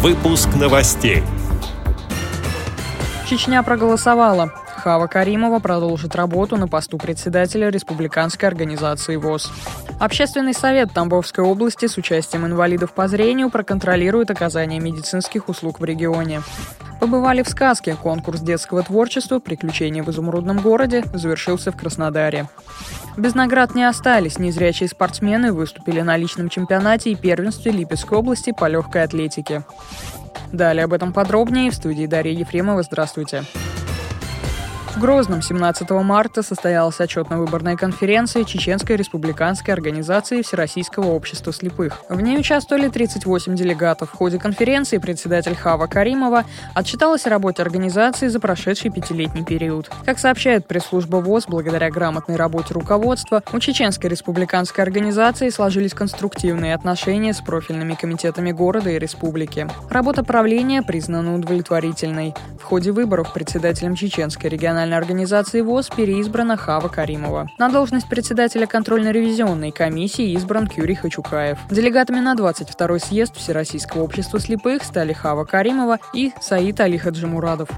Выпуск новостей. Чечня проголосовала. Хава Каримова продолжит работу на посту председателя Республиканской организации ВОЗ. Общественный совет Тамбовской области с участием инвалидов по зрению проконтролирует оказание медицинских услуг в регионе. Побывали в сказке. Конкурс детского творчества «Приключения в изумрудном городе» завершился в Краснодаре. Без наград не остались. Незрячие спортсмены выступили на личном чемпионате и первенстве Липецкой области по легкой атлетике. Далее об этом подробнее в студии Дарья Ефремова. Здравствуйте. Грозном 17 марта состоялась отчетно-выборная конференция Чеченской республиканской организации Всероссийского общества слепых. В ней участвовали 38 делегатов. В ходе конференции председатель Хава Каримова отчиталась о работе организации за прошедший пятилетний период. Как сообщает пресс-служба ВОЗ, благодаря грамотной работе руководства, у Чеченской республиканской организации сложились конструктивные отношения с профильными комитетами города и республики. Работа правления признана удовлетворительной. В ходе выборов председателем Чеченской региональной региональной организации ВОЗ переизбрана Хава Каримова. На должность председателя контрольно-ревизионной комиссии избран Кюрий Хачукаев. Делегатами на 22-й съезд Всероссийского общества слепых стали Хава Каримова и Саид Али Хаджимурадов.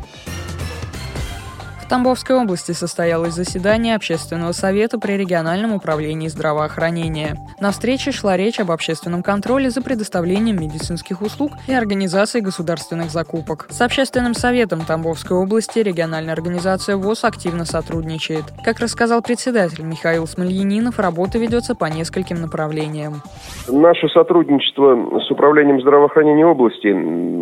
Тамбовской области состоялось заседание Общественного совета при региональном управлении здравоохранения. На встрече шла речь об общественном контроле за предоставлением медицинских услуг и организацией государственных закупок. С Общественным советом Тамбовской области региональная организация ВОЗ активно сотрудничает. Как рассказал председатель Михаил Смольянинов, работа ведется по нескольким направлениям. Наше сотрудничество с управлением здравоохранения области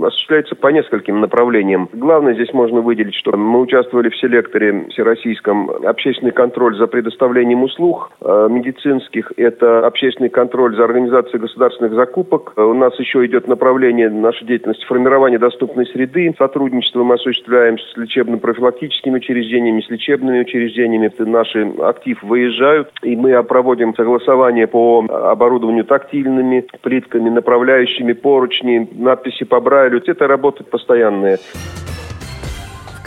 осуществляется по нескольким направлениям. Главное здесь можно выделить, что мы участвовали в селе секторе всероссийском общественный контроль за предоставлением услуг э, медицинских. Это общественный контроль за организацией государственных закупок. У нас еще идет направление нашей деятельности формирования доступной среды. Сотрудничество мы осуществляем с лечебно-профилактическими учреждениями, с лечебными учреждениями. Наши актив выезжают, и мы проводим согласование по оборудованию тактильными плитками, направляющими поручни, надписи по Брайлю. Это работает постоянная.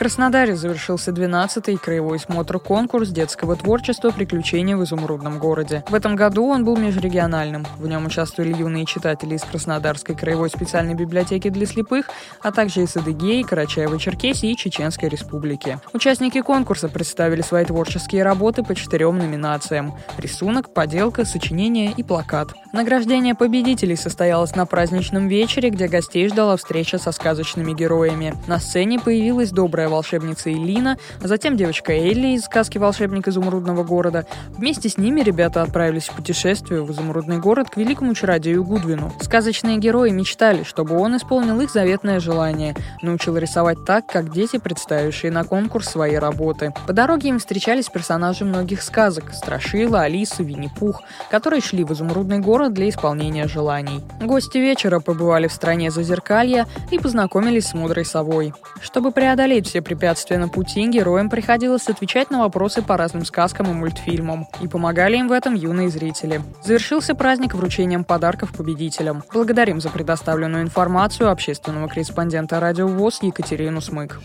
Краснодаре завершился 12-й краевой смотр-конкурс детского творчества «Приключения в изумрудном городе». В этом году он был межрегиональным. В нем участвовали юные читатели из Краснодарской краевой специальной библиотеки для слепых, а также из Адыгеи, Карачаева-Черкесии и Чеченской республики. Участники конкурса представили свои творческие работы по четырем номинациям – рисунок, поделка, сочинение и плакат. Награждение победителей состоялось на праздничном вечере, где гостей ждала встреча со сказочными героями. На сцене появилась добрая волшебница Элина, а затем девочка Элли из сказки «Волшебник изумрудного города». Вместе с ними ребята отправились в путешествие в изумрудный город к великому чародею Гудвину. Сказочные герои мечтали, чтобы он исполнил их заветное желание, научил рисовать так, как дети, представившие на конкурс свои работы. По дороге им встречались персонажи многих сказок – Страшила, Алиса, Винни-Пух, которые шли в изумрудный город для исполнения желаний. Гости вечера побывали в стране Зазеркалья и познакомились с мудрой совой. Чтобы преодолеть препятствия на пути, героям приходилось отвечать на вопросы по разным сказкам и мультфильмам. И помогали им в этом юные зрители. Завершился праздник вручением подарков победителям. Благодарим за предоставленную информацию общественного корреспондента Радио ВОЗ Екатерину Смык.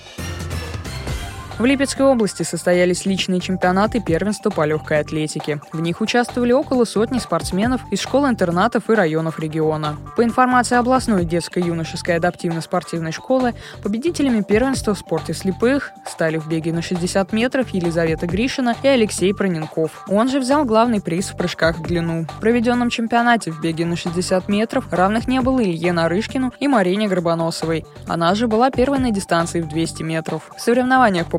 В Липецкой области состоялись личные чемпионаты первенства по легкой атлетике. В них участвовали около сотни спортсменов из школ-интернатов и районов региона. По информации областной детской юношеской адаптивно-спортивной школы, победителями первенства в спорте слепых стали в беге на 60 метров Елизавета Гришина и Алексей Проненков. Он же взял главный приз в прыжках в длину. В проведенном чемпионате в беге на 60 метров равных не было Илье Нарышкину и Марине Горбоносовой. Она же была первой на дистанции в 200 метров. В соревнованиях по